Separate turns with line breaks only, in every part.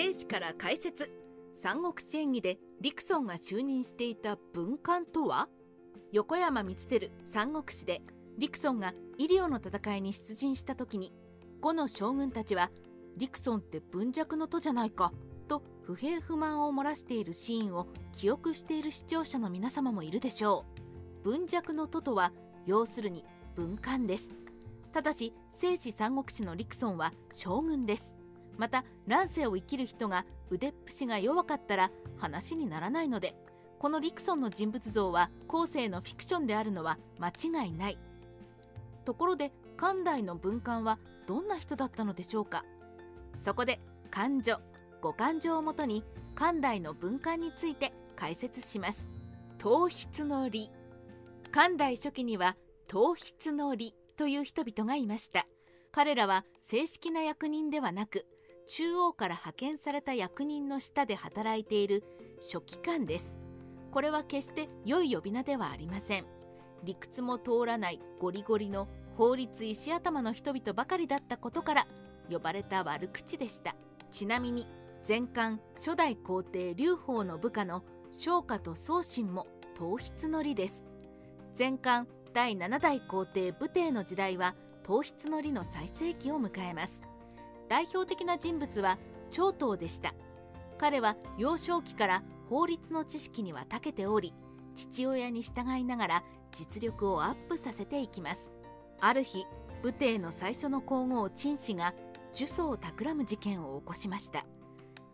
生死から解説。三国志演義でリクソンが就任していた文官とは？横山光輝三国志でリクソンがイリオの戦いに出陣した時に後の将軍たちはリクソンって文弱の徒じゃないかと不平不満を漏らしているシーンを記憶している視聴者の皆様もいるでしょう。文弱の徒とは要するに文官です。ただし聖史三国志のリクソンは将軍です。また乱世を生きる人が腕っぷしが弱かったら話にならないのでこのリクソンの人物像は後世のフィクションであるのは間違いない。ところで漢代の文官はどんな人だったのでしょうか。そこで漢序五漢序をもとに漢代の文官について解説します。頭筆の理漢代初期には頭筆の理という人々がいました。彼らは正式な役人ではなく中央から派遣された役人の下で働いている書記官です。これは決して良い呼び名ではありません。理屈も通らないゴリゴリの法律石頭の人々ばかりだったことから呼ばれた悪口でした。ちなみに前漢初代皇帝劉邦の部下の商家と宗信も頭筆の理です。前漢第7代皇帝武帝の時代は頭筆の理の最盛期を迎えます。代表的な人物は長東でした。彼は幼少期から法律の知識には長けており父親に従いながら実力をアップさせていきます。ある日武帝の最初の皇后陳氏が呪詛を企む事件を起こしました。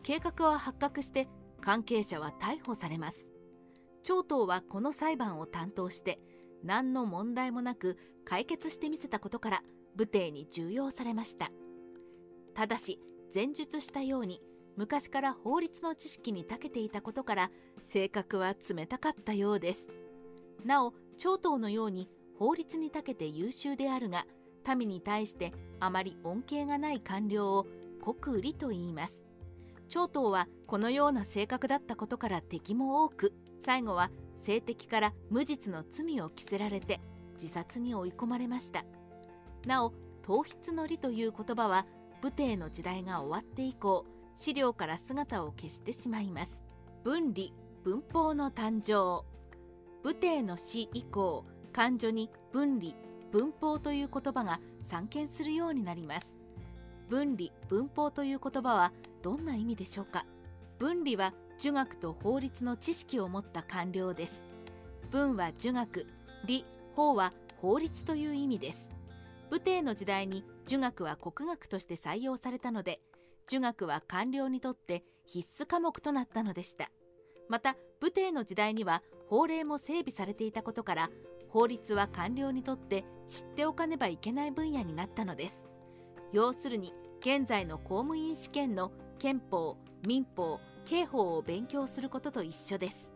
計画は発覚して関係者は逮捕されます。長東はこの裁判を担当して何の問題もなく解決してみせたことから武帝に重用されました。ただし前述したように昔から法律の知識に長けていたことから性格は冷たかったようです。なお長東のように法律に長けて優秀であるが民に対してあまり恩恵がない官僚を国利と言います。長東はこのような性格だったことから敵も多く最後は性的から無実の罪を着せられて自殺に追い込まれました。なお頭筆の理という言葉は武帝の時代が終わって以降資料から姿を消してしまいます。分離文法の誕生。武帝の死以降漢序に分離文法という言葉が散見するようになります。分離文法という言葉はどんな意味でしょうか。分離は儒学と法律の知識を持った官僚です。文は儒学理法は法律という意味です。武帝の時代に儒学は国学として採用されたので儒学は官僚にとって必須科目となったのでした。また武帝の時代には法令も整備されていたことから法律は官僚にとって知っておかねばいけない分野になったのです。要するに現在の公務員試験の憲法民法刑法を勉強することと一緒です。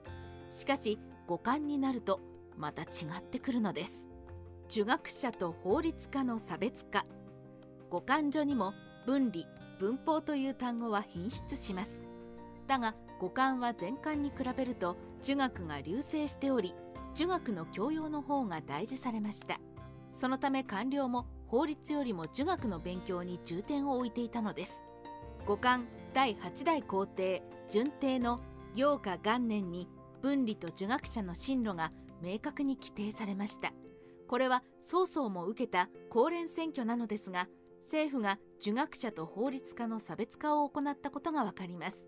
しかし五感になるとまた違ってくるのです。儒学者と法律家の差別化五感所にも分離文法という単語は品質します。だが五感は前漢に比べると儒学が隆盛しており儒学の教養の方が大事されました。そのため官僚も法律よりも儒学の勉強に重点を置いていたのです。五漢第8代皇帝順帝の陽華元年に分離と儒学者の進路が明確に規定されました。これは曹操も受けた公連選挙なのですが政府が儒学者と法律家の差別化を行ったことがわかります。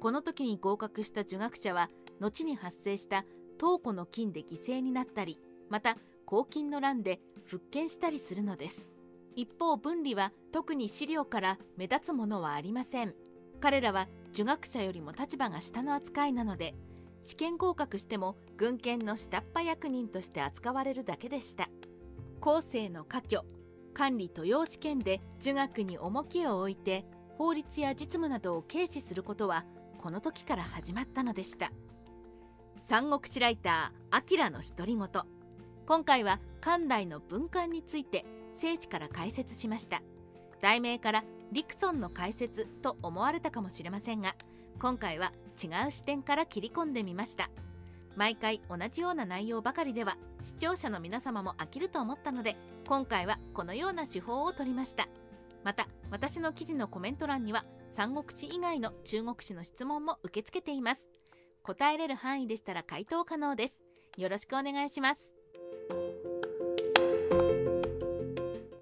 この時に合格した儒学者は後に発生した東湖の金で犠牲になったりまた黄金の乱で復権したりするのです。一方分離は特に資料から目立つものはありません。彼らは儒学者よりも立場が下の扱いなので試験合格しても軍権の下っ端役人として扱われるだけでした。後世の科挙管理都用試験で儒学に重きを置いて法律や実務などを軽視することはこの時から始まったのでした。三国志ライター明の独り言。今回は漢代の文官について聖地から解説しました。題名からリクソンの解説と思われたかもしれませんが今回は違う視点から切り込んでみました。毎回同じような内容ばかりでは視聴者の皆様も飽きると思ったので今回はこのような手法を取りました。また私の記事のコメント欄には三国志以外の中国史の質問も受け付けています。答えれる範囲でしたら回答可能です。よろしくお願いします。